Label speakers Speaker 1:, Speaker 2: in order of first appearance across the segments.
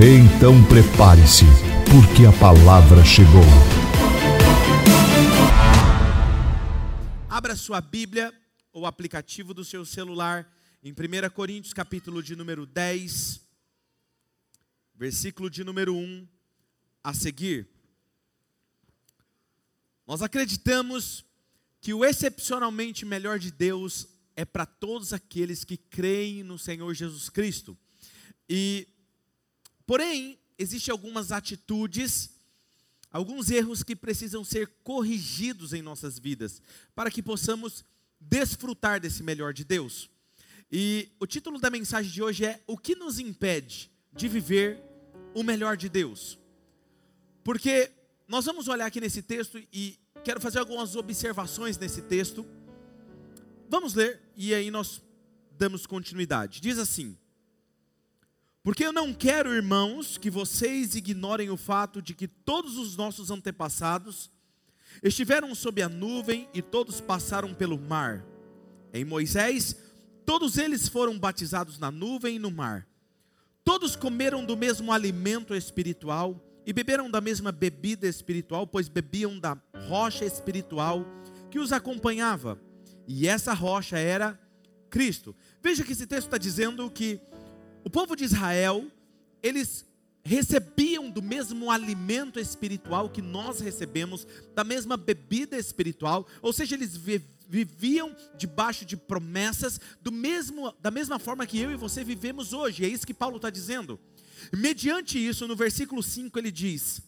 Speaker 1: Então prepare-se, porque a palavra chegou.
Speaker 2: Abra sua Bíblia ou aplicativo do seu celular em 1 Coríntios, capítulo de número 10, versículo de número 1 a seguir. Nós acreditamos que o excepcionalmente melhor de Deus é para todos aqueles que creem no Senhor Jesus Cristo. E porém, existem algumas atitudes, alguns erros que precisam ser corrigidos em nossas vidas, para que possamos desfrutar desse melhor de Deus. E o título da mensagem de hoje é O que nos impede de viver o melhor de Deus? Porque nós vamos olhar aqui nesse texto e quero fazer algumas observações nesse texto. Vamos ler e aí nós damos continuidade. Diz assim: Porque eu não quero, irmãos, que vocês ignorem o fato de que todos os nossos antepassados estiveram sob a nuvem e todos passaram pelo mar. Em Moisés, todos eles foram batizados na nuvem e no mar. Todos comeram do mesmo alimento espiritual e beberam da mesma bebida espiritual, pois bebiam da rocha espiritual que os acompanhava e essa rocha era Cristo. Veja que esse texto está dizendo que o povo de Israel, eles recebiam do mesmo alimento espiritual que nós recebemos, da mesma bebida espiritual, ou seja, eles viviam debaixo de promessas do mesmo, da mesma forma que eu e você vivemos hoje. É isso que Paulo está dizendo. Mediante isso, no versículo 5 ele diz: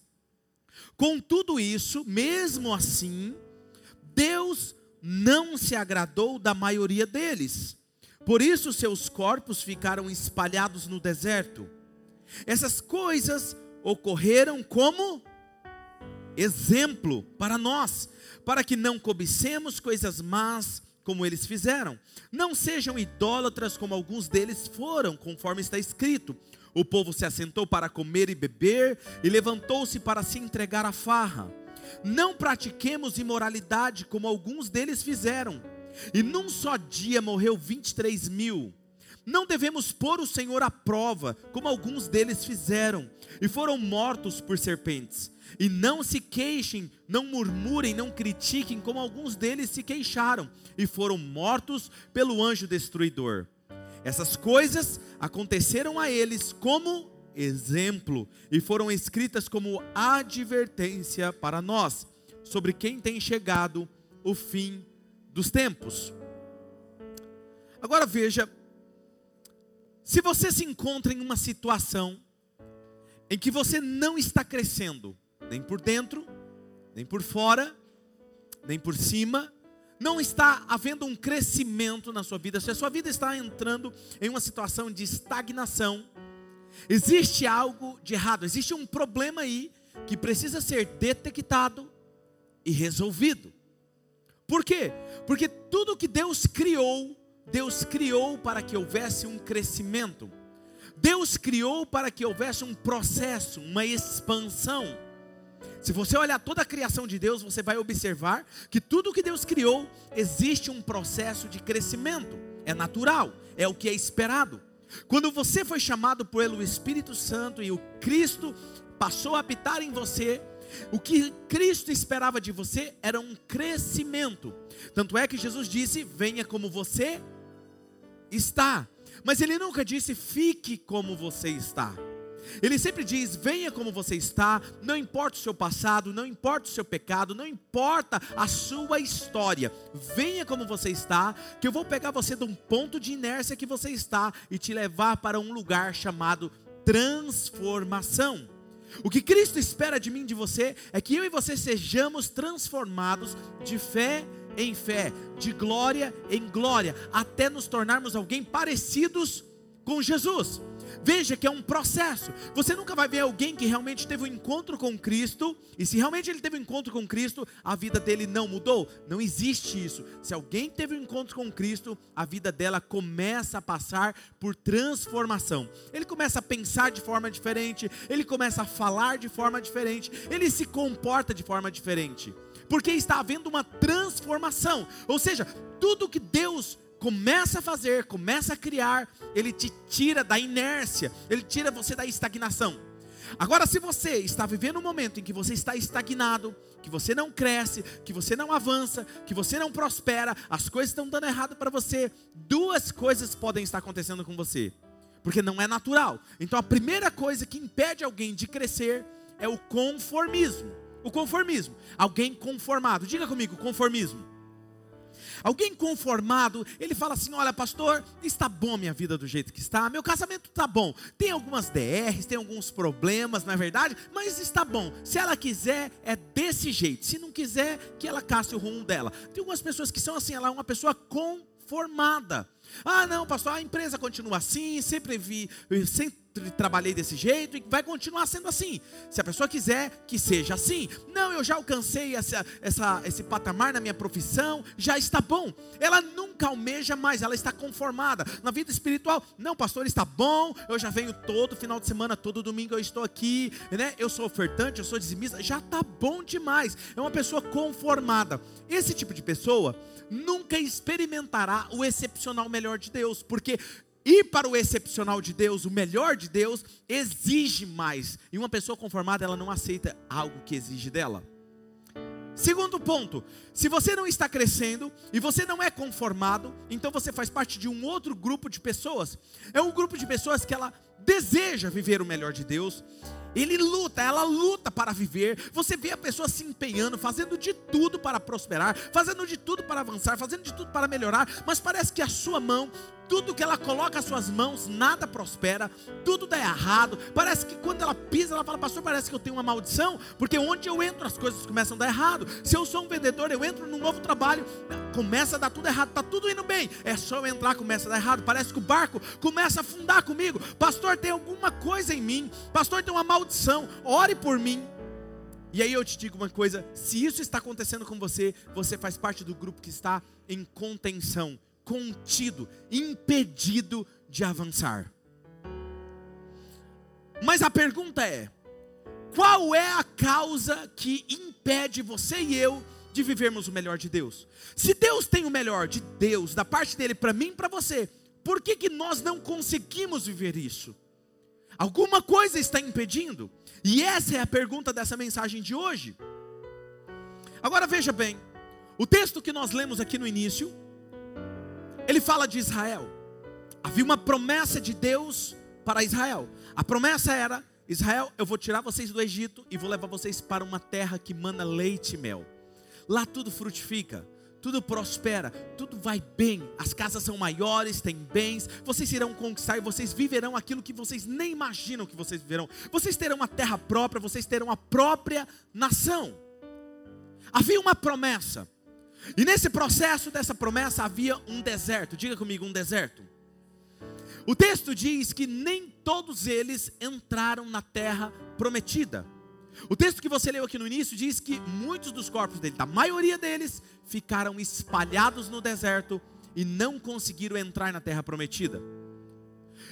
Speaker 2: Com tudo isso, mesmo assim, Deus não se agradou da maioria deles. Por isso seus corpos ficaram espalhados no deserto. Essas coisas ocorreram como exemplo para nós, para que não cobicemos coisas más como eles fizeram. Não sejam idólatras como alguns deles foram, conforme está escrito. O povo se assentou para comer e beber e levantou-se para se entregar à farra. Não pratiquemos imoralidade como alguns deles fizeram. E num só dia morreu 23 mil. Não devemos pôr o Senhor à prova, como alguns deles fizeram, e foram mortos por serpentes. E não se queixem, não murmurem, não critiquem, como alguns deles se queixaram, e foram mortos pelo anjo destruidor. Essas coisas aconteceram a eles como exemplo e foram escritas como advertência para nós sobre quem tem chegado o fim dos tempos. Agora veja, se você se encontra em uma situação em que você não está crescendo, nem por dentro, nem por fora, nem por cima, não está havendo um crescimento na sua vida, se a sua vida está entrando em uma situação de estagnação, Existe algo de errado, existe um problema aí que precisa ser detectado e resolvido. Por quê? Porque tudo que Deus criou, Deus criou para que houvesse um crescimento. Deus criou para que houvesse um processo, uma expansão. Se você olhar toda a criação de Deus, você vai observar que tudo que Deus criou existe um processo de crescimento. É natural, é o que é esperado. Quando você foi chamado pelo Espírito Santo e o Cristo passou a habitar em você, o que Cristo esperava de você era um crescimento. Tanto é que Jesus disse: venha como você está. Mas ele nunca disse: fique como você está. Ele sempre diz: venha como você está, não importa o seu passado, não importa o seu pecado, não importa a sua história, venha como você está, que eu vou pegar você de um ponto de inércia que você está e te levar para um lugar chamado transformação. O que Cristo espera de mim de você é que eu e você sejamos transformados de fé em fé, de glória em glória, até nos tornarmos alguém parecidos com Jesus. Veja que é um processo. Você nunca vai ver alguém que realmente teve um encontro com Cristo, e se realmente ele teve um encontro com Cristo, a vida dele não mudou. Não existe isso. Se alguém teve um encontro com Cristo, a vida dela começa a passar por transformação. Ele começa a pensar de forma diferente, ele começa a falar de forma diferente, ele se comporta de forma diferente. Porque está havendo uma transformação. Ou seja, tudo que Deus começa a fazer, começa a criar, ele te tira da inércia, ele tira você da estagnação. Agora, se você está vivendo um momento em que você está estagnado, que você não cresce, que você não avança, que você não prospera, as coisas estão dando errado para você, duas coisas podem estar acontecendo com você, porque não é natural. Então, a primeira coisa que impede alguém de crescer é o conformismo. O conformismo, alguém conformado. Diga comigo, conformismo. Alguém conformado, ele fala assim: Olha, pastor, está bom minha vida do jeito que está, meu casamento está bom. Tem algumas DRs, tem alguns problemas, na é verdade, mas está bom. Se ela quiser, é desse jeito. Se não quiser, que ela casse o rumo dela. Tem algumas pessoas que são assim, ela é uma pessoa conformada. Ah, não, pastor, a empresa continua assim, sempre vi, sempre trabalhei desse jeito e vai continuar sendo assim. Se a pessoa quiser que seja assim, não, eu já alcancei essa, essa, esse patamar na minha profissão, já está bom. Ela nunca almeja mais, ela está conformada. Na vida espiritual, não, pastor, está bom, eu já venho todo final de semana, todo domingo eu estou aqui, né? Eu sou ofertante, eu sou dizimista, já está bom demais. É uma pessoa conformada. Esse tipo de pessoa nunca experimentará o excepcional melhor de Deus, porque ir para o excepcional de Deus, o melhor de Deus, exige mais. E uma pessoa conformada, ela não aceita algo que exige dela. Segundo ponto, se você não está crescendo e você não é conformado, então você faz parte de um outro grupo de pessoas. É um grupo de pessoas que ela deseja viver o melhor de Deus. Ele luta, ela luta para viver. Você vê a pessoa se empenhando, fazendo de tudo para prosperar, fazendo de tudo para avançar, fazendo de tudo para melhorar, mas parece que a sua mão tudo que ela coloca as suas mãos, nada prospera, tudo dá errado. Parece que quando ela pisa, ela fala, pastor, parece que eu tenho uma maldição, porque onde eu entro as coisas começam a dar errado. Se eu sou um vendedor, eu entro num novo trabalho, começa a dar tudo errado, está tudo indo bem. É só eu entrar, começa a dar errado. Parece que o barco começa a afundar comigo. Pastor, tem alguma coisa em mim, pastor, tem uma maldição, ore por mim. E aí eu te digo uma coisa: se isso está acontecendo com você, você faz parte do grupo que está em contenção contido, impedido de avançar. Mas a pergunta é: qual é a causa que impede você e eu de vivermos o melhor de Deus? Se Deus tem o melhor de Deus, da parte dele para mim e para você, por que, que nós não conseguimos viver isso? Alguma coisa está impedindo? E essa é a pergunta dessa mensagem de hoje. Agora veja bem, o texto que nós lemos aqui no início, ele fala de Israel. Havia uma promessa de Deus para Israel. A promessa era: Israel, eu vou tirar vocês do Egito e vou levar vocês para uma terra que mana leite e mel. Lá tudo frutifica, tudo prospera, tudo vai bem. As casas são maiores, têm bens. Vocês irão conquistar e vocês viverão aquilo que vocês nem imaginam que vocês viverão. Vocês terão uma terra própria, vocês terão a própria nação. Havia uma promessa. E nesse processo dessa promessa havia um deserto. Diga comigo, um deserto. O texto diz que nem todos eles entraram na terra prometida. O texto que você leu aqui no início diz que muitos dos corpos dele, da maioria deles, ficaram espalhados no deserto e não conseguiram entrar na terra prometida.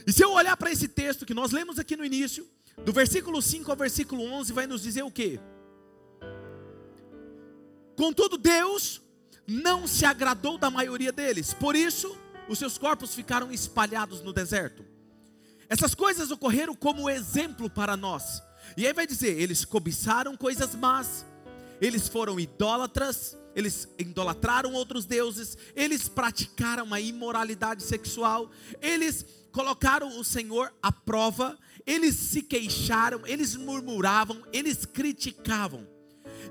Speaker 2: E se eu olhar para esse texto que nós lemos aqui no início, do versículo 5 ao versículo 11, vai nos dizer o quê? Contudo, Deus não se agradou da maioria deles, por isso os seus corpos ficaram espalhados no deserto. Essas coisas ocorreram como exemplo para nós. E aí vai dizer: eles cobiçaram coisas más, eles foram idólatras, eles idolatraram outros deuses, eles praticaram uma imoralidade sexual, eles colocaram o Senhor à prova, eles se queixaram, eles murmuravam, eles criticavam.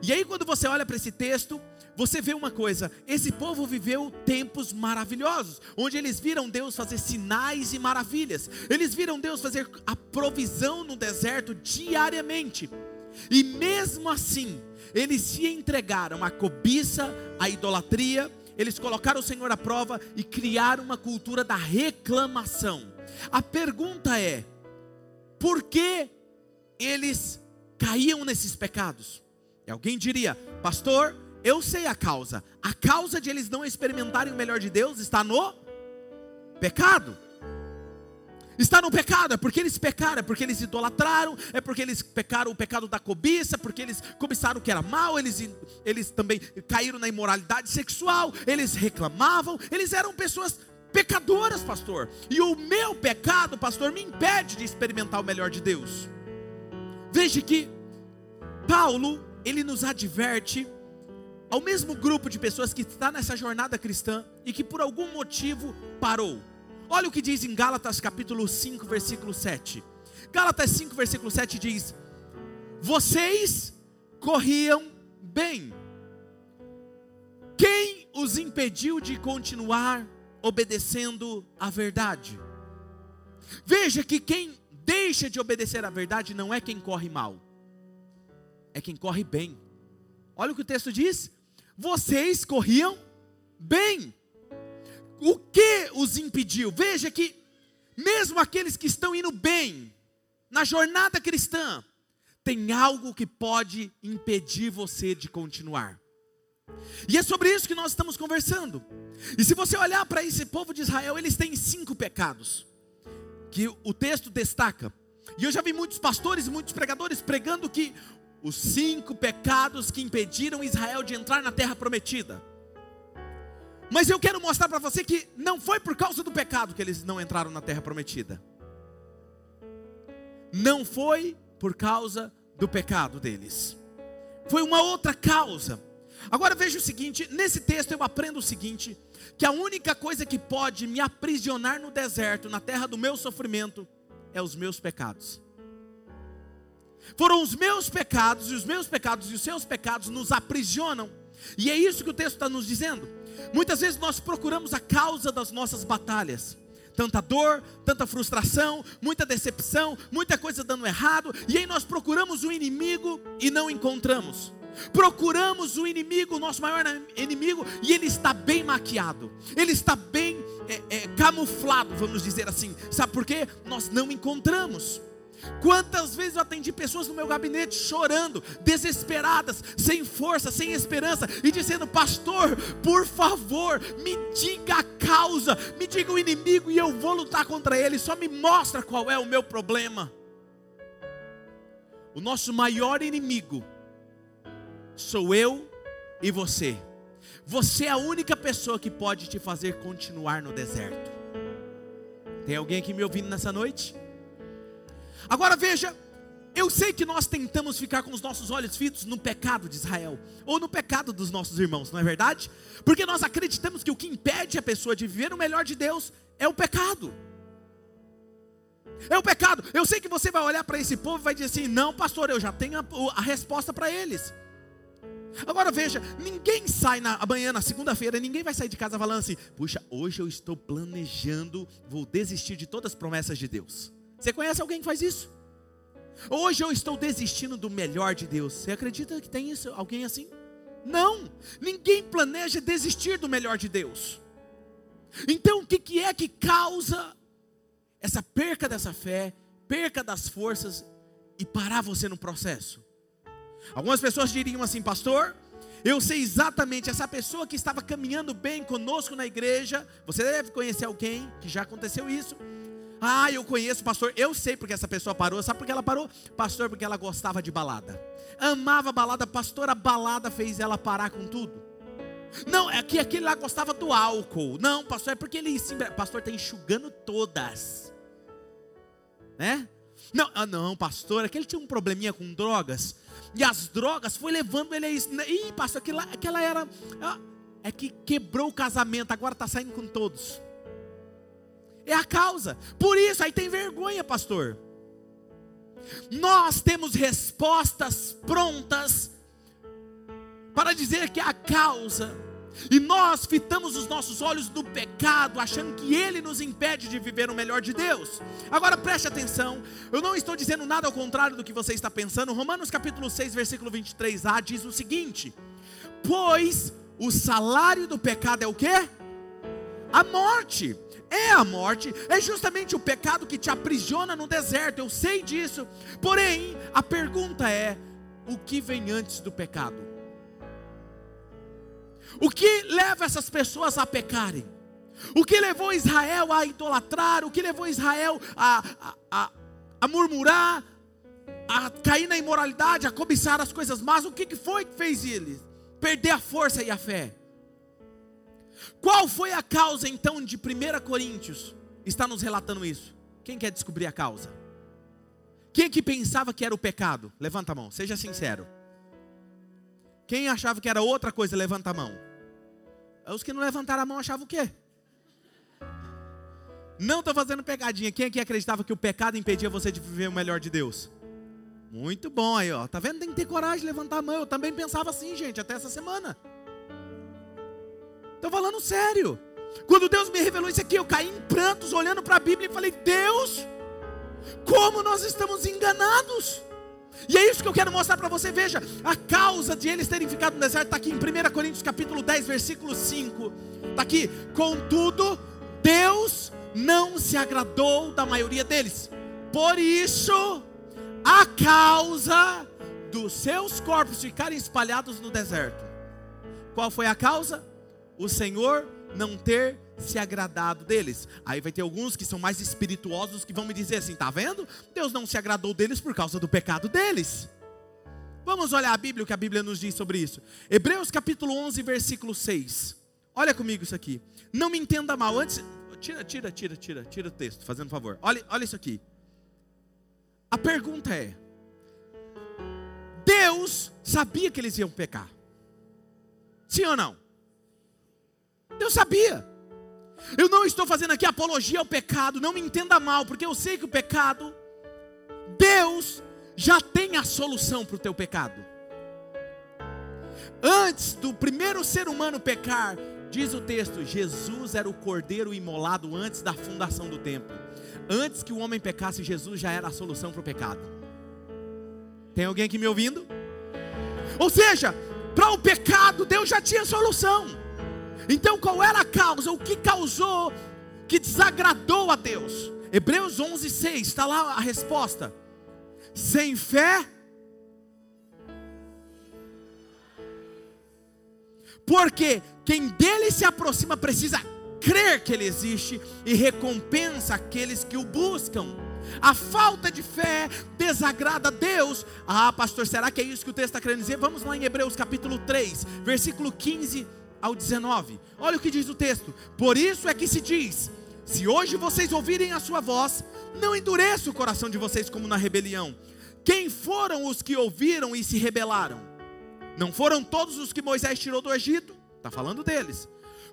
Speaker 2: E aí, quando você olha para esse texto, você vê uma coisa: esse povo viveu tempos maravilhosos, onde eles viram Deus fazer sinais e maravilhas, eles viram Deus fazer a provisão no deserto diariamente, e mesmo assim, eles se entregaram à cobiça, à idolatria, eles colocaram o Senhor à prova e criaram uma cultura da reclamação. A pergunta é: por que eles caíam nesses pecados. E alguém diria, pastor, eu sei a causa. A causa de eles não experimentarem o melhor de Deus está no pecado. Está no pecado, é porque eles pecaram, é porque eles idolatraram, é porque eles pecaram o pecado da cobiça, porque eles cobiçaram o que era mal, eles, eles também caíram na imoralidade sexual, eles reclamavam, eles eram pessoas pecadoras, pastor. E o meu pecado, pastor, me impede de experimentar o melhor de Deus. Veja que Paulo, ele nos adverte ao mesmo grupo de pessoas que está nessa jornada cristã e que por algum motivo parou. Olha o que diz em Gálatas capítulo 5, versículo 7. Gálatas 5, versículo 7 diz: Vocês corriam bem. Quem os impediu de continuar obedecendo a verdade? Veja que quem deixa de obedecer à verdade não é quem corre mal, é quem corre bem. Olha o que o texto diz: Vocês corriam bem o que os impediu? Veja que, mesmo aqueles que estão indo bem na jornada cristã, tem algo que pode impedir você de continuar. E é sobre isso que nós estamos conversando. E se você olhar para esse povo de Israel, eles têm cinco pecados que o texto destaca. E eu já vi muitos pastores e muitos pregadores pregando que os cinco pecados que impediram Israel de entrar na terra prometida. Mas eu quero mostrar para você que não foi por causa do pecado que eles não entraram na terra prometida. Não foi por causa do pecado deles. Foi uma outra causa. Agora veja o seguinte, nesse texto eu aprendo o seguinte, que a única coisa que pode me aprisionar no deserto, na terra do meu sofrimento, é os meus pecados. Foram os meus pecados, e os meus pecados e os seus pecados nos aprisionam. E é isso que o texto está nos dizendo. Muitas vezes nós procuramos a causa das nossas batalhas. Tanta dor, tanta frustração, muita decepção, muita coisa dando errado, e aí nós procuramos o inimigo e não encontramos. Procuramos o inimigo, o nosso maior inimigo, e ele está bem maquiado, ele está bem é, é, camuflado, vamos dizer assim. Sabe por quê? Nós não encontramos. Quantas vezes eu atendi pessoas no meu gabinete chorando, desesperadas, sem força, sem esperança, e dizendo: Pastor, por favor, me diga a causa, me diga o inimigo e eu vou lutar contra ele, só me mostra qual é o meu problema. O nosso maior inimigo sou eu e você. Você é a única pessoa que pode te fazer continuar no deserto. Tem alguém aqui me ouvindo nessa noite? Agora veja, eu sei que nós tentamos ficar com os nossos olhos fitos no pecado de Israel, ou no pecado dos nossos irmãos, não é verdade? Porque nós acreditamos que o que impede a pessoa de viver o melhor de Deus é o pecado. É o pecado. Eu sei que você vai olhar para esse povo e vai dizer assim: não, pastor, eu já tenho a, a resposta para eles. Agora veja, ninguém sai na amanhã, na segunda-feira, ninguém vai sair de casa falando assim: puxa, hoje eu estou planejando, vou desistir de todas as promessas de Deus. Você conhece alguém que faz isso? Hoje eu estou desistindo do melhor de Deus. Você acredita que tem isso? Alguém assim? Não, ninguém planeja desistir do melhor de Deus. Então, o que, que é que causa essa perca dessa fé, perca das forças e parar você no processo? Algumas pessoas diriam assim, pastor, eu sei exatamente essa pessoa que estava caminhando bem conosco na igreja. Você deve conhecer alguém que já aconteceu isso. Ah, eu conheço, pastor. Eu sei porque essa pessoa parou. Sabe por que ela parou? Pastor, porque ela gostava de balada. Amava balada. Pastor, a balada fez ela parar com tudo. Não, é que aquele lá gostava do álcool. Não, pastor, é porque ele. Pastor, está enxugando todas. Né? Não, ah, não, pastor, aquele tinha um probleminha com drogas. E as drogas foi levando ele a isso. Ih, pastor, aquela, aquela era. Ah, é que quebrou o casamento, agora está saindo com todos é a causa. Por isso, aí tem vergonha, pastor. Nós temos respostas prontas para dizer que é a causa, e nós fitamos os nossos olhos no pecado, achando que ele nos impede de viver o melhor de Deus. Agora preste atenção, eu não estou dizendo nada ao contrário do que você está pensando. Romanos capítulo 6, versículo 23a diz o seguinte: Pois o salário do pecado é o que? A morte é a morte, é justamente o pecado que te aprisiona no deserto, eu sei disso. Porém, a pergunta é: o que vem antes do pecado? O que leva essas pessoas a pecarem? O que levou Israel a idolatrar? O que levou Israel a, a, a, a murmurar? A cair na imoralidade, a cobiçar as coisas más? O que foi que fez eles? Perder a força e a fé. Qual foi a causa então de 1 Coríntios? Está nos relatando isso. Quem quer descobrir a causa? Quem que pensava que era o pecado? Levanta a mão, seja sincero. Quem achava que era outra coisa, levanta a mão. Os que não levantaram a mão achavam o quê? Não estou fazendo pegadinha. Quem aqui acreditava que o pecado impedia você de viver o melhor de Deus? Muito bom aí, ó. Tá vendo? Tem que ter coragem de levantar a mão. Eu também pensava assim, gente, até essa semana. Estou falando sério. Quando Deus me revelou isso aqui, eu caí em prantos olhando para a Bíblia e falei: Deus, como nós estamos enganados. E é isso que eu quero mostrar para você. Veja, a causa de eles terem ficado no deserto está aqui em 1 Coríntios capítulo 10, versículo 5. Está aqui, contudo, Deus não se agradou da maioria deles. Por isso, a causa dos seus corpos ficarem espalhados no deserto. Qual foi a causa? O Senhor não ter se agradado deles. Aí vai ter alguns que são mais espirituosos que vão me dizer assim: tá vendo? Deus não se agradou deles por causa do pecado deles. Vamos olhar a Bíblia, o que a Bíblia nos diz sobre isso. Hebreus capítulo 11, versículo 6. Olha comigo isso aqui. Não me entenda mal. Antes, tira, tira, tira, tira, tira o texto, fazendo favor. Olha, olha isso aqui. A pergunta é: Deus sabia que eles iam pecar? Sim ou não? Deus sabia. Eu não estou fazendo aqui apologia ao pecado, não me entenda mal, porque eu sei que o pecado, Deus já tem a solução para o teu pecado. Antes do primeiro ser humano pecar, diz o texto: Jesus era o cordeiro imolado antes da fundação do templo. Antes que o homem pecasse, Jesus já era a solução para o pecado. Tem alguém aqui me ouvindo? Ou seja, para o pecado, Deus já tinha solução. Então, qual era a causa? O que causou que desagradou a Deus? Hebreus 11, 6, está lá a resposta. Sem fé, porque quem dele se aproxima precisa crer que ele existe e recompensa aqueles que o buscam. A falta de fé desagrada a Deus. Ah, pastor, será que é isso que o texto está querendo dizer? Vamos lá em Hebreus capítulo 3, versículo 15 ao 19. Olha o que diz o texto. Por isso é que se diz: Se hoje vocês ouvirem a sua voz, não endureça o coração de vocês como na rebelião. Quem foram os que ouviram e se rebelaram? Não foram todos os que Moisés tirou do Egito? Está falando deles.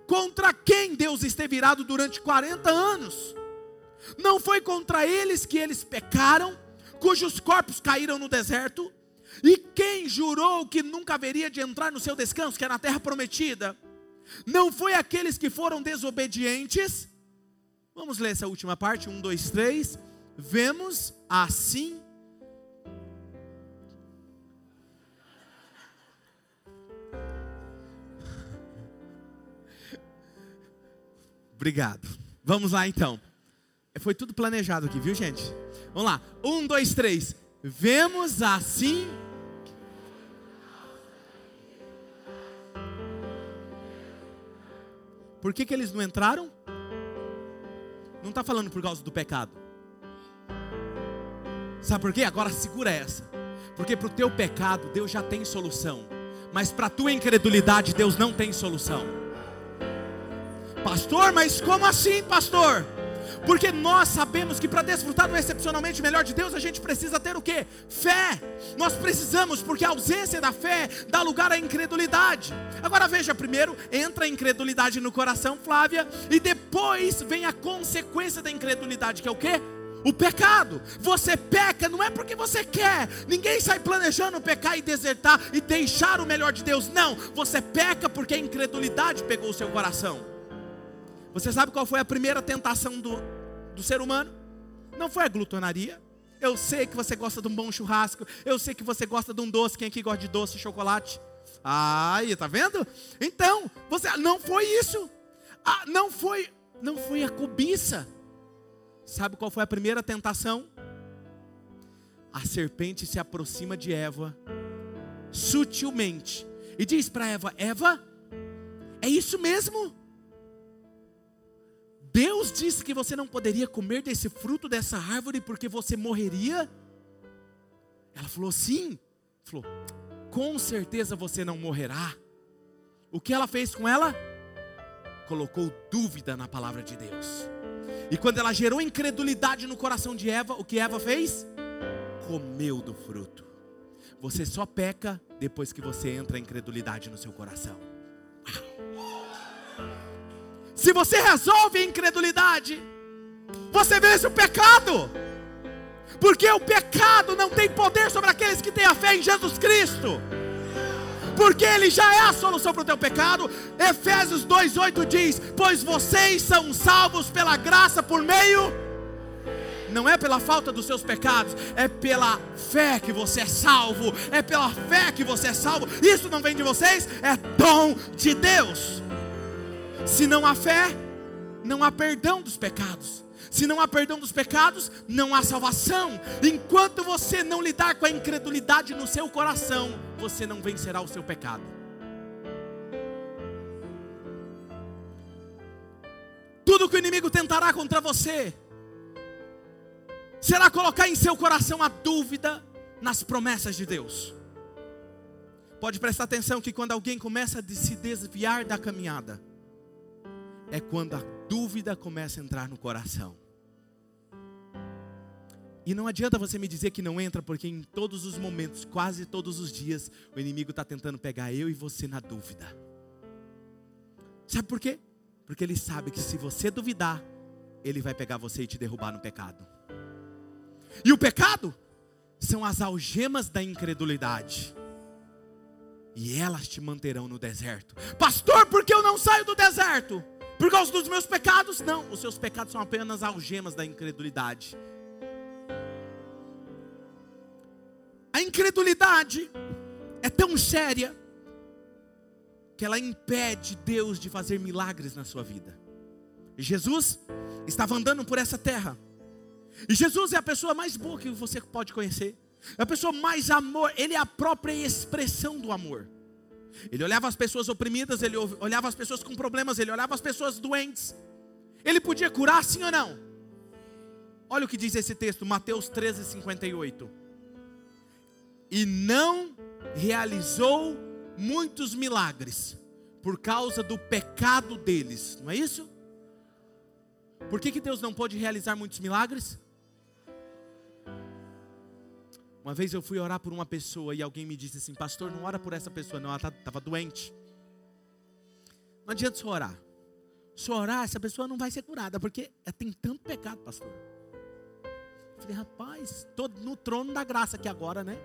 Speaker 2: Contra quem Deus esteve irado durante 40 anos? Não foi contra eles que eles pecaram, cujos corpos caíram no deserto? E quem jurou que nunca haveria de entrar no seu descanso, que é na terra prometida? Não foi aqueles que foram desobedientes? Vamos ler essa última parte, um, dois, três. Vemos assim. Obrigado. Vamos lá então. Foi tudo planejado aqui, viu gente? Vamos lá. Um, dois, três. Vemos assim Por que, que eles não entraram? Não está falando por causa do pecado. Sabe por quê? Agora segura essa. Porque para o teu pecado Deus já tem solução. Mas para a tua incredulidade Deus não tem solução. Pastor, mas como assim, pastor? Porque nós sabemos que para desfrutar do excepcionalmente melhor de Deus, a gente precisa ter o que? Fé. Nós precisamos, porque a ausência da fé dá lugar à incredulidade. Agora veja, primeiro entra a incredulidade no coração, Flávia, e depois vem a consequência da incredulidade, que é o que? O pecado. Você peca não é porque você quer. Ninguém sai planejando pecar e desertar e deixar o melhor de Deus. Não. Você peca porque a incredulidade pegou o seu coração. Você sabe qual foi a primeira tentação do, do ser humano? Não foi a glutonaria. Eu sei que você gosta de um bom churrasco. Eu sei que você gosta de um doce. Quem aqui gosta de doce e chocolate? Aí, tá vendo? Então, você não foi isso. Ah, não foi Não foi a cobiça. Sabe qual foi a primeira tentação? A serpente se aproxima de Eva sutilmente e diz para Eva: Eva, é isso mesmo? Deus disse que você não poderia comer desse fruto dessa árvore porque você morreria? Ela falou: Sim. Falou: Com certeza você não morrerá. O que ela fez com ela? Colocou dúvida na palavra de Deus. E quando ela gerou incredulidade no coração de Eva, o que Eva fez? Comeu do fruto. Você só peca depois que você entra a incredulidade no seu coração. Se você resolve a incredulidade, você vence o pecado. Porque o pecado não tem poder sobre aqueles que têm a fé em Jesus Cristo. Porque Ele já é a solução para o teu pecado. Efésios 2,8 diz: Pois vocês são salvos pela graça por meio não é pela falta dos seus pecados, é pela fé que você é salvo, é pela fé que você é salvo. Isso não vem de vocês, é dom de Deus. Se não há fé, não há perdão dos pecados. Se não há perdão dos pecados, não há salvação. Enquanto você não lidar com a incredulidade no seu coração, você não vencerá o seu pecado. Tudo que o inimigo tentará contra você, será colocar em seu coração a dúvida nas promessas de Deus. Pode prestar atenção que quando alguém começa a se desviar da caminhada, é quando a dúvida começa a entrar no coração. E não adianta você me dizer que não entra, porque em todos os momentos, quase todos os dias, o inimigo está tentando pegar eu e você na dúvida. Sabe por quê? Porque ele sabe que se você duvidar, ele vai pegar você e te derrubar no pecado. E o pecado são as algemas da incredulidade. E elas te manterão no deserto. Pastor, por que eu não saio do deserto? Por causa dos meus pecados? Não, os seus pecados são apenas algemas da incredulidade. A incredulidade é tão séria que ela impede Deus de fazer milagres na sua vida. Jesus estava andando por essa terra e Jesus é a pessoa mais boa que você pode conhecer. É a pessoa mais amor, ele é a própria expressão do amor. Ele olhava as pessoas oprimidas, ele olhava as pessoas com problemas, ele olhava as pessoas doentes. Ele podia curar sim ou não? Olha o que diz esse texto, Mateus 13, 58. E não realizou muitos milagres por causa do pecado deles, não é isso? Por que, que Deus não pode realizar muitos milagres? Uma vez eu fui orar por uma pessoa e alguém me disse assim: Pastor, não ora por essa pessoa, não, ela estava tá, doente. Não adianta só orar. Se orar, essa pessoa não vai ser curada, porque ela tem tanto pecado, pastor. Eu falei, rapaz, estou no trono da graça aqui agora, né?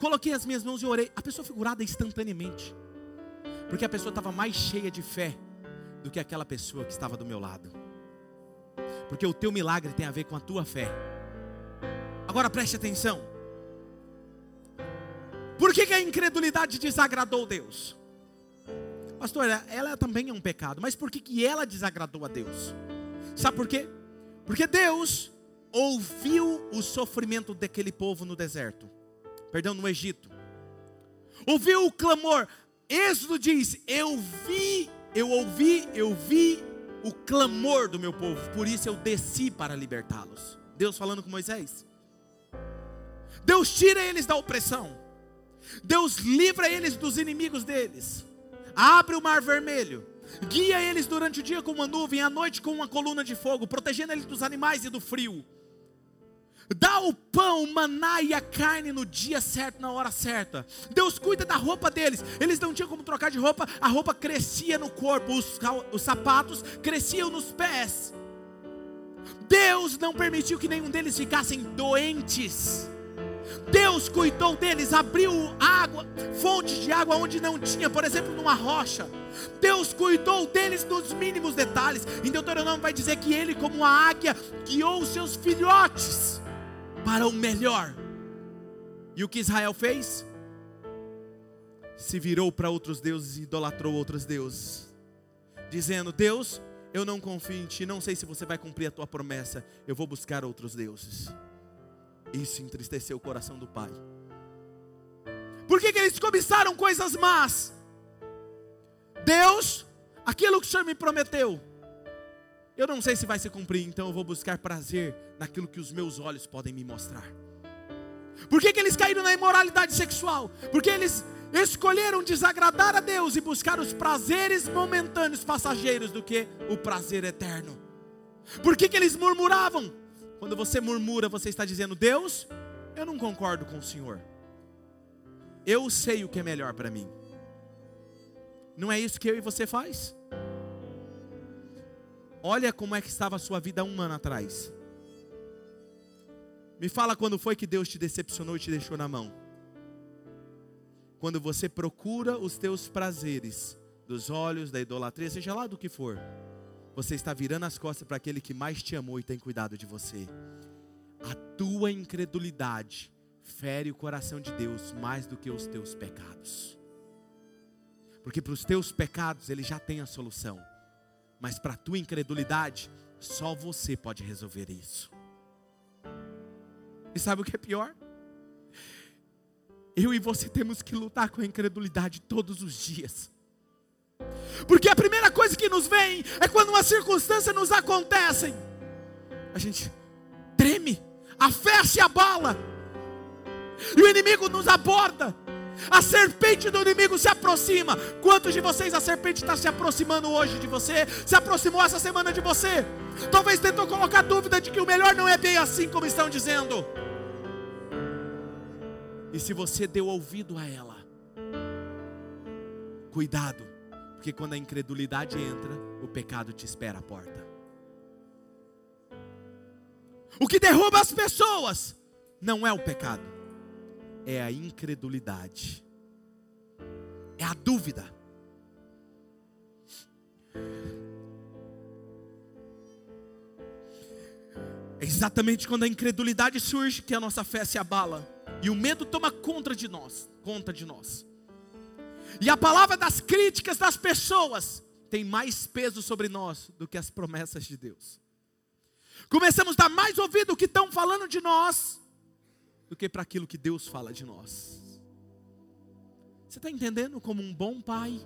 Speaker 2: Coloquei as minhas mãos e orei. A pessoa foi curada instantaneamente. Porque a pessoa estava mais cheia de fé do que aquela pessoa que estava do meu lado. Porque o teu milagre tem a ver com a tua fé. Agora preste atenção. Por que, que a incredulidade desagradou Deus? Pastor, ela também é um pecado, mas por que, que ela desagradou a Deus? Sabe por quê? Porque Deus ouviu o sofrimento daquele povo no deserto, perdão, no Egito, ouviu o clamor. Êxodo diz: Eu vi, eu ouvi, eu vi o clamor do meu povo, por isso eu desci para libertá-los. Deus falando com Moisés. Deus tira eles da opressão. Deus livra eles dos inimigos deles. Abre o mar vermelho. Guia eles durante o dia com uma nuvem, à noite com uma coluna de fogo, protegendo eles dos animais e do frio. Dá o pão, o maná e a carne no dia certo, na hora certa. Deus cuida da roupa deles. Eles não tinham como trocar de roupa, a roupa crescia no corpo, os, os sapatos cresciam nos pés. Deus não permitiu que nenhum deles ficassem doentes. Deus cuidou deles, abriu água, fontes de água onde não tinha, por exemplo, numa rocha. Deus cuidou deles nos mínimos detalhes. Em Deuteronômio vai dizer que ele, como a águia, guiou os seus filhotes para o melhor. E o que Israel fez? Se virou para outros deuses e idolatrou outros deuses, dizendo: Deus, Eu não confio em ti, não sei se você vai cumprir a tua promessa. Eu vou buscar outros deuses. Isso entristeceu o coração do pai. Por que, que eles cobiçaram coisas más? Deus, aquilo que o Senhor me prometeu, eu não sei se vai se cumprir, então eu vou buscar prazer naquilo que os meus olhos podem me mostrar. Por que, que eles caíram na imoralidade sexual? Porque eles escolheram desagradar a Deus e buscar os prazeres momentâneos, passageiros, do que o prazer eterno. Por que, que eles murmuravam? Quando você murmura, você está dizendo: Deus, eu não concordo com o Senhor. Eu sei o que é melhor para mim. Não é isso que eu e você faz? Olha como é que estava a sua vida um ano atrás. Me fala quando foi que Deus te decepcionou e te deixou na mão. Quando você procura os teus prazeres dos olhos, da idolatria, seja lá do que for, você está virando as costas para aquele que mais te amou e tem cuidado de você. A tua incredulidade fere o coração de Deus mais do que os teus pecados. Porque para os teus pecados ele já tem a solução. Mas para a tua incredulidade, só você pode resolver isso. E sabe o que é pior? Eu e você temos que lutar com a incredulidade todos os dias. Porque a primeira coisa que nos vem é quando uma circunstância nos acontece. A gente treme, a fé se abala. E o inimigo nos aborda. A serpente do inimigo se aproxima. Quantos de vocês a serpente está se aproximando hoje de você? Se aproximou essa semana de você? Talvez tentou colocar dúvida de que o melhor não é bem assim como estão dizendo. E se você deu ouvido a ela, cuidado, porque quando a incredulidade entra, o pecado te espera à porta. O que derruba as pessoas não é o pecado é a incredulidade, é a dúvida. É exatamente quando a incredulidade surge que a nossa fé se abala e o medo toma conta de nós, conta de nós. E a palavra das críticas das pessoas tem mais peso sobre nós do que as promessas de Deus. Começamos a dar mais ouvido o que estão falando de nós do que para aquilo que Deus fala de nós. Você está entendendo como um bom pai?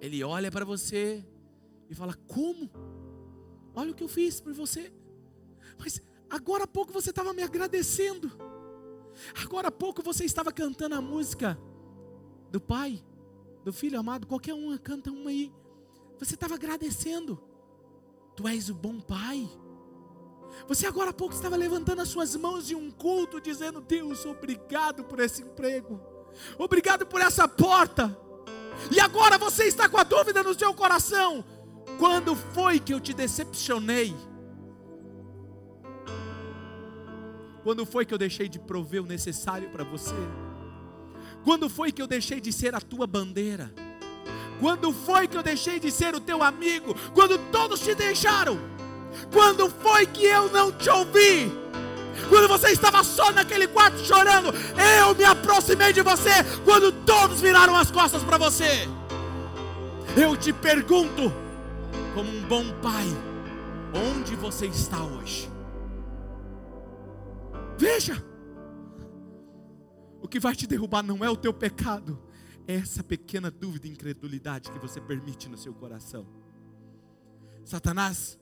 Speaker 2: Ele olha para você e fala: Como? Olha o que eu fiz por você. Mas agora há pouco você estava me agradecendo. Agora há pouco você estava cantando a música do pai, do filho amado. Qualquer um canta uma aí. Você estava agradecendo. Tu és o bom pai. Você agora há pouco estava levantando as suas mãos em um culto, dizendo: Deus, obrigado por esse emprego, obrigado por essa porta. E agora você está com a dúvida no seu coração: quando foi que eu te decepcionei? Quando foi que eu deixei de prover o necessário para você? Quando foi que eu deixei de ser a tua bandeira? Quando foi que eu deixei de ser o teu amigo? Quando todos te deixaram? Quando foi que eu não te ouvi? Quando você estava só naquele quarto chorando, eu me aproximei de você quando todos viraram as costas para você. Eu te pergunto, como um bom pai, onde você está hoje? Veja, o que vai te derrubar não é o teu pecado, é essa pequena dúvida e incredulidade que você permite no seu coração. Satanás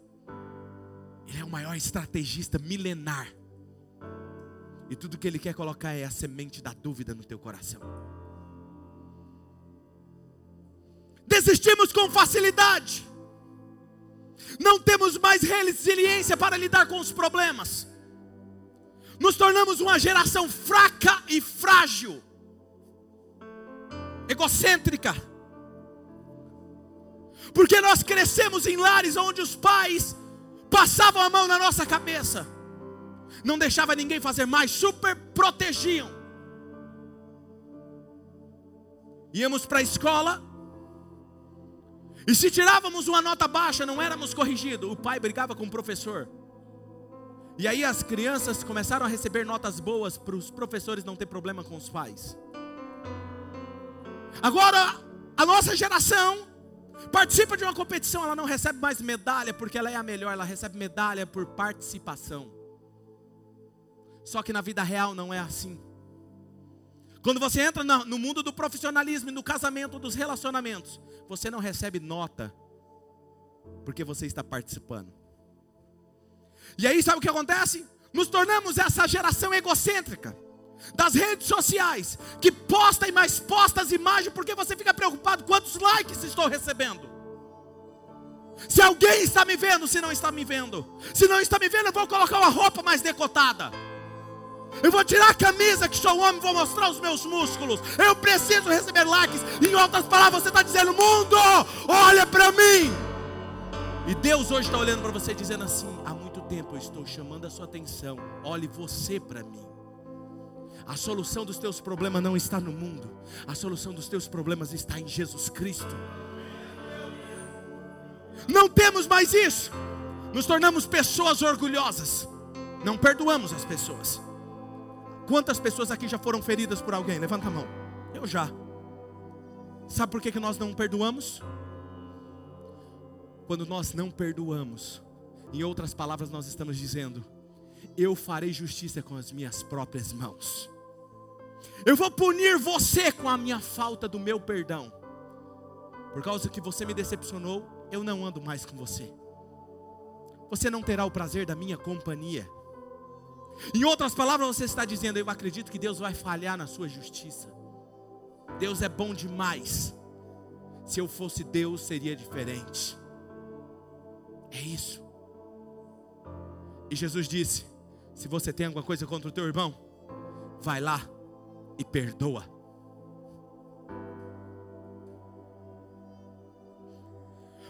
Speaker 2: ele é o maior estrategista milenar. E tudo que ele quer colocar é a semente da dúvida no teu coração. Desistimos com facilidade. Não temos mais resiliência para lidar com os problemas. Nos tornamos uma geração fraca e frágil, egocêntrica. Porque nós crescemos em lares onde os pais passavam a mão na nossa cabeça, não deixava ninguém fazer mais, super protegiam. Íamos para a escola, e se tirávamos uma nota baixa, não éramos corrigidos. O pai brigava com o professor. E aí as crianças começaram a receber notas boas para os professores não ter problema com os pais. Agora, a nossa geração Participa de uma competição, ela não recebe mais medalha porque ela é a melhor, ela recebe medalha por participação. Só que na vida real não é assim. Quando você entra no mundo do profissionalismo, no casamento, dos relacionamentos, você não recebe nota, porque você está participando. E aí, sabe o que acontece? Nos tornamos essa geração egocêntrica das redes sociais, que posta e mais posta as imagens, porque você fica preocupado quantos likes estou recebendo. Se alguém está me vendo, se não está me vendo, se não está me vendo, eu vou colocar uma roupa mais decotada. Eu vou tirar a camisa que sou homem, vou mostrar os meus músculos. Eu preciso receber likes. Em outras palavras, você está dizendo: mundo, olha para mim. E Deus hoje está olhando para você dizendo assim: muito tempo eu estou chamando a sua atenção. Olhe você para mim. A solução dos teus problemas não está no mundo. A solução dos teus problemas está em Jesus Cristo. Não temos mais isso. Nos tornamos pessoas orgulhosas. Não perdoamos as pessoas. Quantas pessoas aqui já foram feridas por alguém? Levanta a mão. Eu já. Sabe por que, que nós não perdoamos? Quando nós não perdoamos, em outras palavras, nós estamos dizendo: Eu farei justiça com as minhas próprias mãos. Eu vou punir você com a minha falta do meu perdão. Por causa que você me decepcionou, eu não ando mais com você. Você não terá o prazer da minha companhia. Em outras palavras, você está dizendo: Eu acredito que Deus vai falhar na sua justiça. Deus é bom demais. Se eu fosse Deus, seria diferente. É isso. E Jesus disse: Se você tem alguma coisa contra o teu irmão, vai lá e perdoa.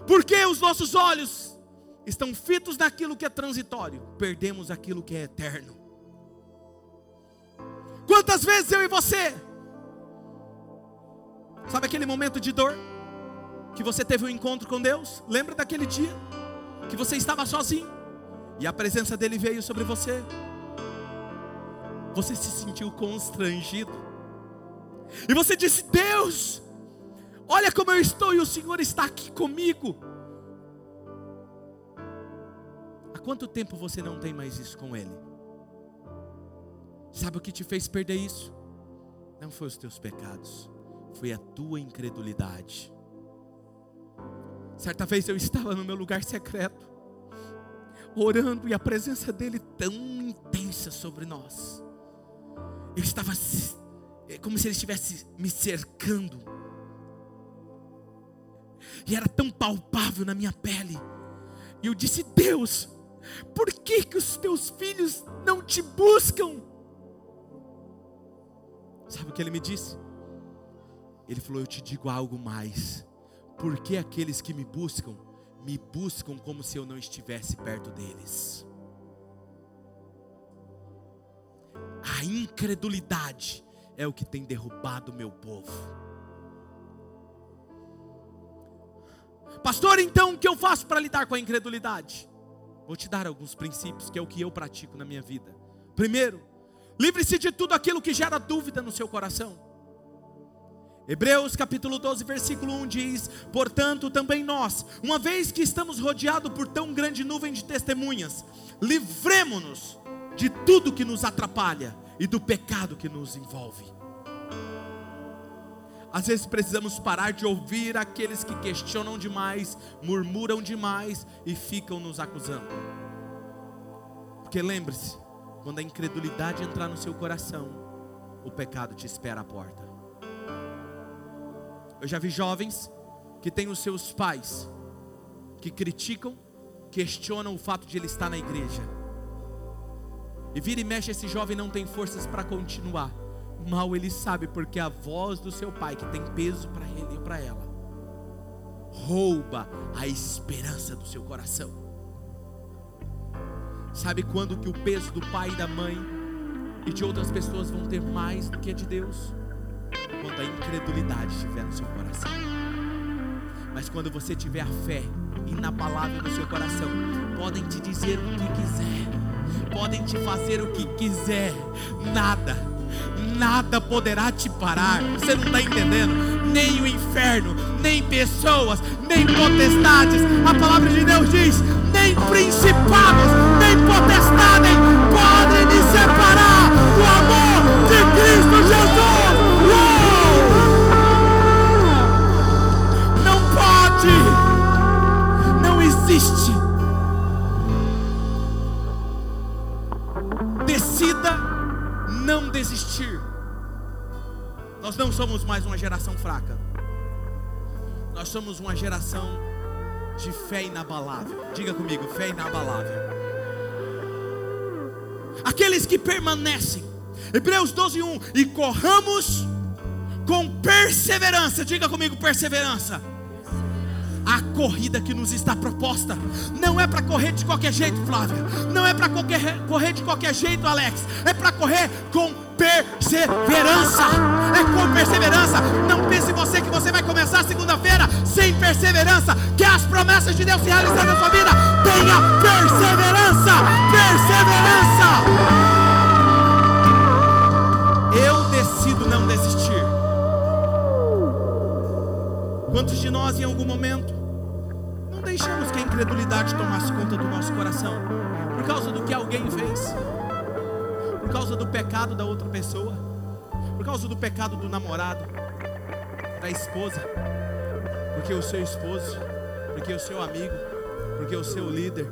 Speaker 2: Porque os nossos olhos estão fitos naquilo que é transitório, perdemos aquilo que é eterno. Quantas vezes eu e você, sabe aquele momento de dor, que você teve um encontro com Deus? Lembra daquele dia que você estava sozinho e a presença dele veio sobre você? Você se sentiu constrangido, e você disse: Deus, olha como eu estou e o Senhor está aqui comigo. quanto tempo você não tem mais isso com Ele? Sabe o que te fez perder isso? Não foi os teus pecados, foi a tua incredulidade. Certa vez eu estava no meu lugar secreto, orando e a presença dele tão intensa sobre nós. Eu estava é como se ele estivesse me cercando. E era tão palpável na minha pele. E eu disse: Deus, por que, que os teus filhos não te buscam? Sabe o que ele me disse? Ele falou: Eu te digo algo mais. Porque aqueles que me buscam, me buscam como se eu não estivesse perto deles. A incredulidade é o que tem derrubado o meu povo. Pastor, então o que eu faço para lidar com a incredulidade? Vou te dar alguns princípios que é o que eu pratico na minha vida. Primeiro, livre-se de tudo aquilo que gera dúvida no seu coração. Hebreus capítulo 12, versículo 1 diz: Portanto, também nós, uma vez que estamos rodeados por tão grande nuvem de testemunhas, livremos-nos de tudo que nos atrapalha e do pecado que nos envolve. Às vezes precisamos parar de ouvir aqueles que questionam demais, murmuram demais e ficam nos acusando. Porque lembre-se, quando a incredulidade entrar no seu coração, o pecado te espera à porta. Eu já vi jovens que têm os seus pais que criticam, questionam o fato de ele estar na igreja. E vira e mexe, esse jovem não tem forças para continuar. Mal ele sabe, porque a voz do seu pai, que tem peso para ele e para ela, rouba a esperança do seu coração. Sabe quando que o peso do pai e da mãe e de outras pessoas vão ter mais do que a de Deus? Quando a incredulidade estiver no seu coração. Mas quando você tiver a fé inabalável no seu coração, podem te dizer o que quiser podem te fazer o que quiser, nada, nada poderá te parar. Você não está entendendo? Nem o inferno, nem pessoas, nem potestades. A palavra de Deus diz: nem principados, nem potestades podem me separar do amor de Cristo Jesus. Nós não somos mais uma geração fraca. Nós somos uma geração de fé inabalável. Diga comigo, fé inabalável. Aqueles que permanecem. Hebreus 12, 1. E corramos com perseverança. Diga comigo, perseverança a corrida que nos está proposta. Não é para correr de qualquer jeito, Flávia. Não é para correr de qualquer jeito, Alex. É para correr com perseverança. É com perseverança. Não pense você que você vai começar segunda-feira sem perseverança. Que as promessas de Deus se realizem na sua vida. Tenha perseverança. Perseverança. Eu decido não desistir. Quantos de nós em algum momento não deixamos que a incredulidade tomasse conta do nosso coração por causa do que alguém fez, por causa do pecado da outra pessoa, por causa do pecado do namorado, da esposa, porque o seu esposo, porque o seu amigo, porque o seu líder,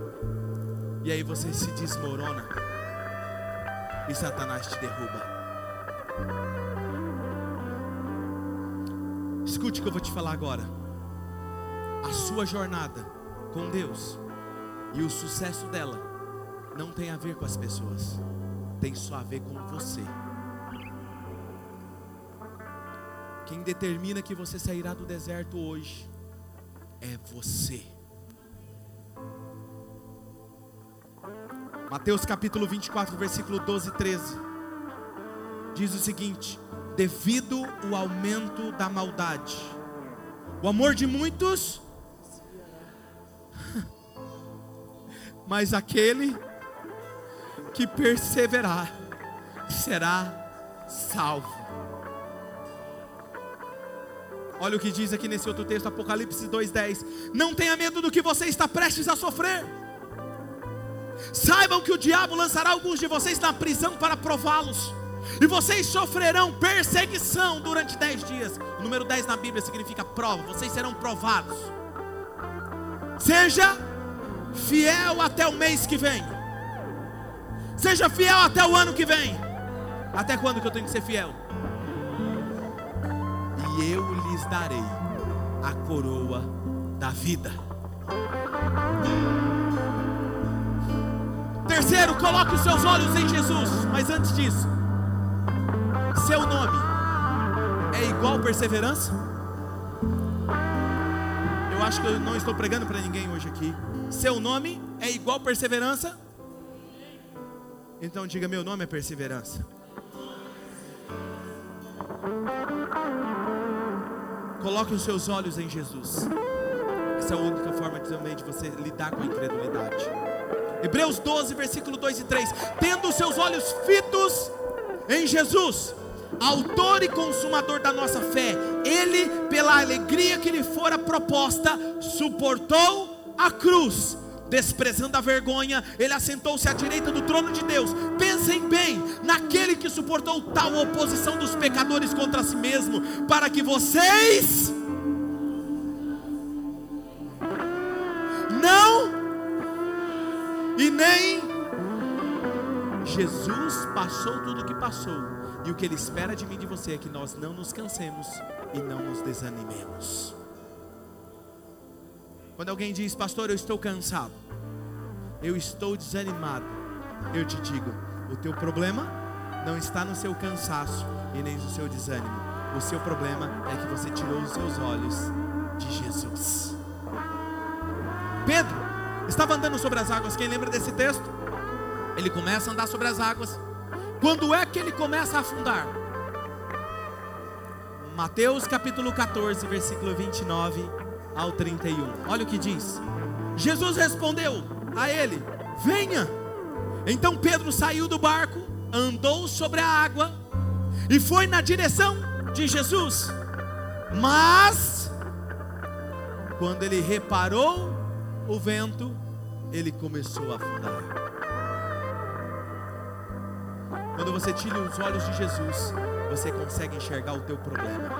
Speaker 2: e aí você se desmorona e Satanás te derruba. Escute o que eu vou te falar agora. A sua jornada com Deus e o sucesso dela não tem a ver com as pessoas, tem só a ver com você. Quem determina que você sairá do deserto hoje é você. Mateus capítulo 24, versículo 12 e 13 diz o seguinte: devido o aumento da maldade. O amor de muitos, mas aquele que perseverar será salvo. Olha o que diz aqui nesse outro texto, Apocalipse 2:10. Não tenha medo do que você está prestes a sofrer. Saibam que o diabo lançará alguns de vocês na prisão para prová-los e vocês sofrerão perseguição durante dez dias. O número 10 na Bíblia significa prova. Vocês serão provados. Seja fiel até o mês que vem. Seja fiel até o ano que vem. Até quando que eu tenho que ser fiel? E eu lhes darei a coroa da vida. Terceiro, coloque os seus olhos em Jesus. Mas antes disso, seu nome é igual perseverança? Eu acho que eu não estou pregando para ninguém hoje aqui. Seu nome é igual perseverança? Então diga: meu nome é perseverança. Coloque os seus olhos em Jesus. Essa é a única forma também de você lidar com a incredulidade. Hebreus 12, versículo 2 e 3: Tendo os seus olhos fitos em Jesus, autor e consumador da nossa fé, ele, pela alegria que lhe fora proposta, suportou a cruz, desprezando a vergonha, ele assentou-se à direita do trono de Deus. Pensem bem naquele que suportou tal oposição dos pecadores contra si mesmo, para que vocês não e nem Jesus passou tudo o que passou e o que Ele espera de mim e de você é que nós não nos cansemos e não nos desanimemos. Quando alguém diz, pastor, eu estou cansado, eu estou desanimado, eu te digo, o teu problema não está no seu cansaço e nem no seu desânimo. O seu problema é que você tirou os seus olhos de Jesus. Pedro estava andando sobre as águas. Quem lembra desse texto? Ele começa a andar sobre as águas. Quando é que ele começa a afundar? Mateus capítulo 14, versículo 29 ao 31. Olha o que diz. Jesus respondeu a ele: Venha. Então Pedro saiu do barco, andou sobre a água e foi na direção de Jesus. Mas, quando ele reparou o vento, ele começou a afundar. Quando você tira os olhos de Jesus, você consegue enxergar o teu problema.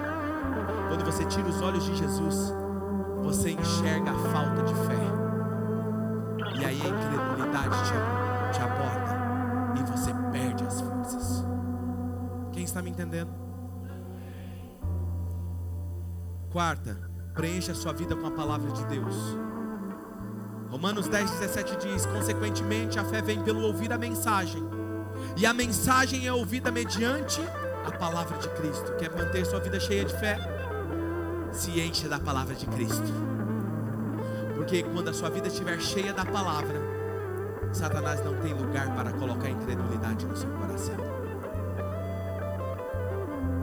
Speaker 2: Quando você tira os olhos de Jesus, você enxerga a falta de fé. E aí a incredulidade te, te aborda e você perde as forças. Quem está me entendendo? Quarta, preencha a sua vida com a palavra de Deus. Romanos 10, 17 diz: Consequentemente, a fé vem pelo ouvir a mensagem, e a mensagem é ouvida mediante a palavra de Cristo. Quer manter sua vida cheia de fé? Se enche da palavra de Cristo, porque quando a sua vida estiver cheia da palavra, Satanás não tem lugar para colocar incredulidade no seu coração.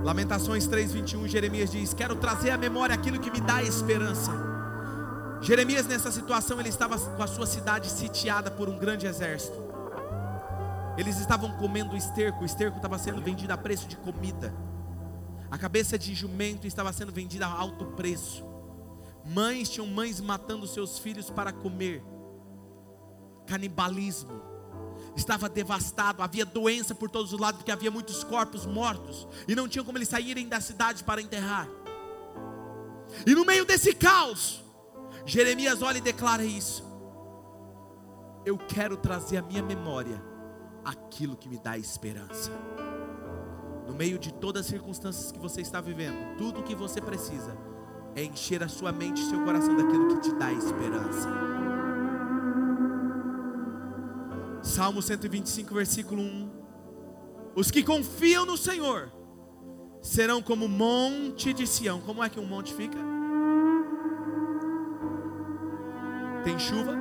Speaker 2: Lamentações 3:21, Jeremias diz: "Quero trazer à memória aquilo que me dá esperança". Jeremias nessa situação ele estava com a sua cidade sitiada por um grande exército. Eles estavam comendo esterco, o esterco estava sendo vendido a preço de comida. A cabeça de jumento estava sendo vendida a alto preço. Mães tinham mães matando seus filhos para comer. Canibalismo estava devastado, havia doença por todos os lados, porque havia muitos corpos mortos, e não tinham como eles saírem da cidade para enterrar. E no meio desse caos, Jeremias olha e declara isso: Eu quero trazer à minha memória aquilo que me dá esperança. No meio de todas as circunstâncias que você está vivendo, tudo o que você precisa é encher a sua mente e seu coração daquilo que te dá esperança. Salmo 125, versículo 1. Os que confiam no Senhor serão como monte de Sião. Como é que um monte fica? Tem chuva,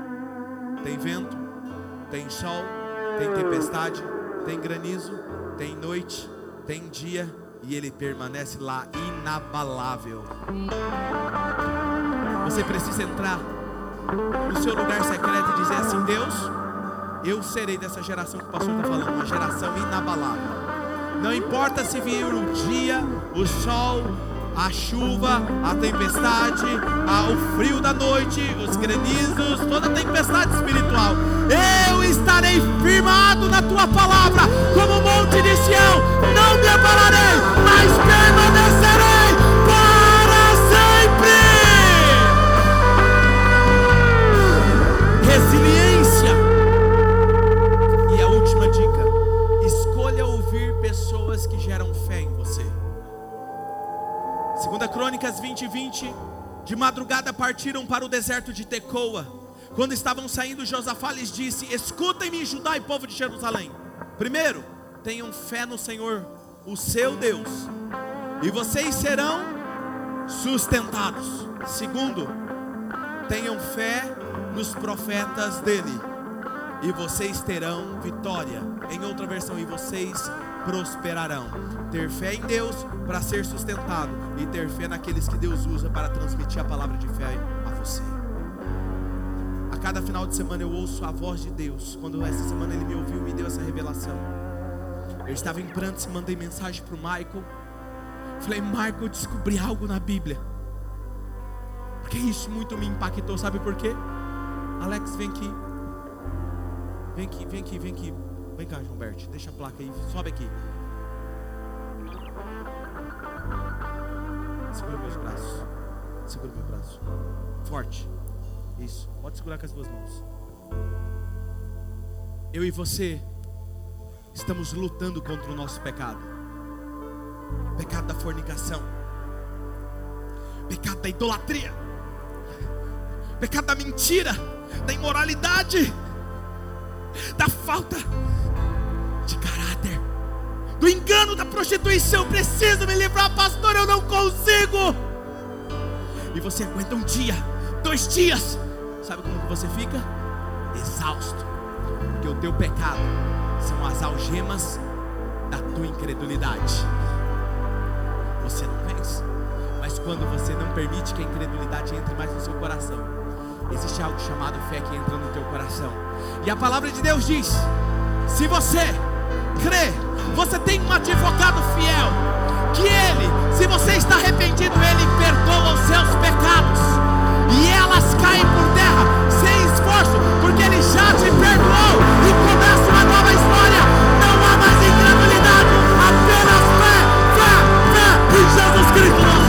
Speaker 2: tem vento, tem sol, tem tempestade, tem granizo, tem noite, tem dia e ele permanece lá inabalável. Você precisa entrar no seu lugar secreto e dizer assim: Deus, eu serei dessa geração que o pastor está falando, uma geração inabalável. Não importa se vir o dia, o sol, a chuva, a tempestade, o frio da noite, os granizos, toda tempestade espiritual. Estarei firmado na tua palavra, como o monte de Sião. Não me abalarei, mas permanecerei para sempre. Resiliência. E a última dica: escolha ouvir pessoas que geram fé em você. Segunda Crônicas 20, 20. De madrugada partiram para o deserto de Tecoa. Quando estavam saindo, Josafá lhes disse: Escutem-me, Judá e povo de Jerusalém. Primeiro, tenham fé no Senhor, o seu Deus, e vocês serão sustentados. Segundo, tenham fé nos profetas dele, e vocês terão vitória. Em outra versão, e vocês prosperarão. Ter fé em Deus para ser sustentado e ter fé naqueles que Deus usa para transmitir a palavra de fé a você. A cada final de semana eu ouço a voz de Deus. Quando essa semana ele me ouviu e me deu essa revelação. Eu estava em prantos mandei mensagem para o Michael. Falei, Michael, eu descobri algo na Bíblia. Porque isso muito me impactou, sabe por quê? Alex, vem aqui. Vem aqui, vem aqui, vem aqui. Vem cá, Gilberto, deixa a placa aí, sobe aqui. Segura meus braços. Segura meu braço. Forte. Isso. Pode segurar com as duas mãos. Eu e você estamos lutando contra o nosso pecado. Pecado da fornicação. Pecado da idolatria. Pecado da mentira, da imoralidade, da falta de caráter, do engano, da prostituição. Preciso me livrar, pastor, eu não consigo. E você aguenta um dia, dois dias, sabe como você fica? Exausto, porque o teu pecado são as algemas da tua incredulidade. Você não vence, mas quando você não permite que a incredulidade entre mais no seu coração, existe algo chamado fé que entra no teu coração. E a palavra de Deus diz: se você crê você tem um advogado fiel. Que ele, se você está arrependido, ele perdoa os seus pecados e elas caem por terra sem esforço, porque Ele já te perdoou e começa uma nova história. Não há mais incredulidade, apenas fé, fé, fé em Jesus Cristo.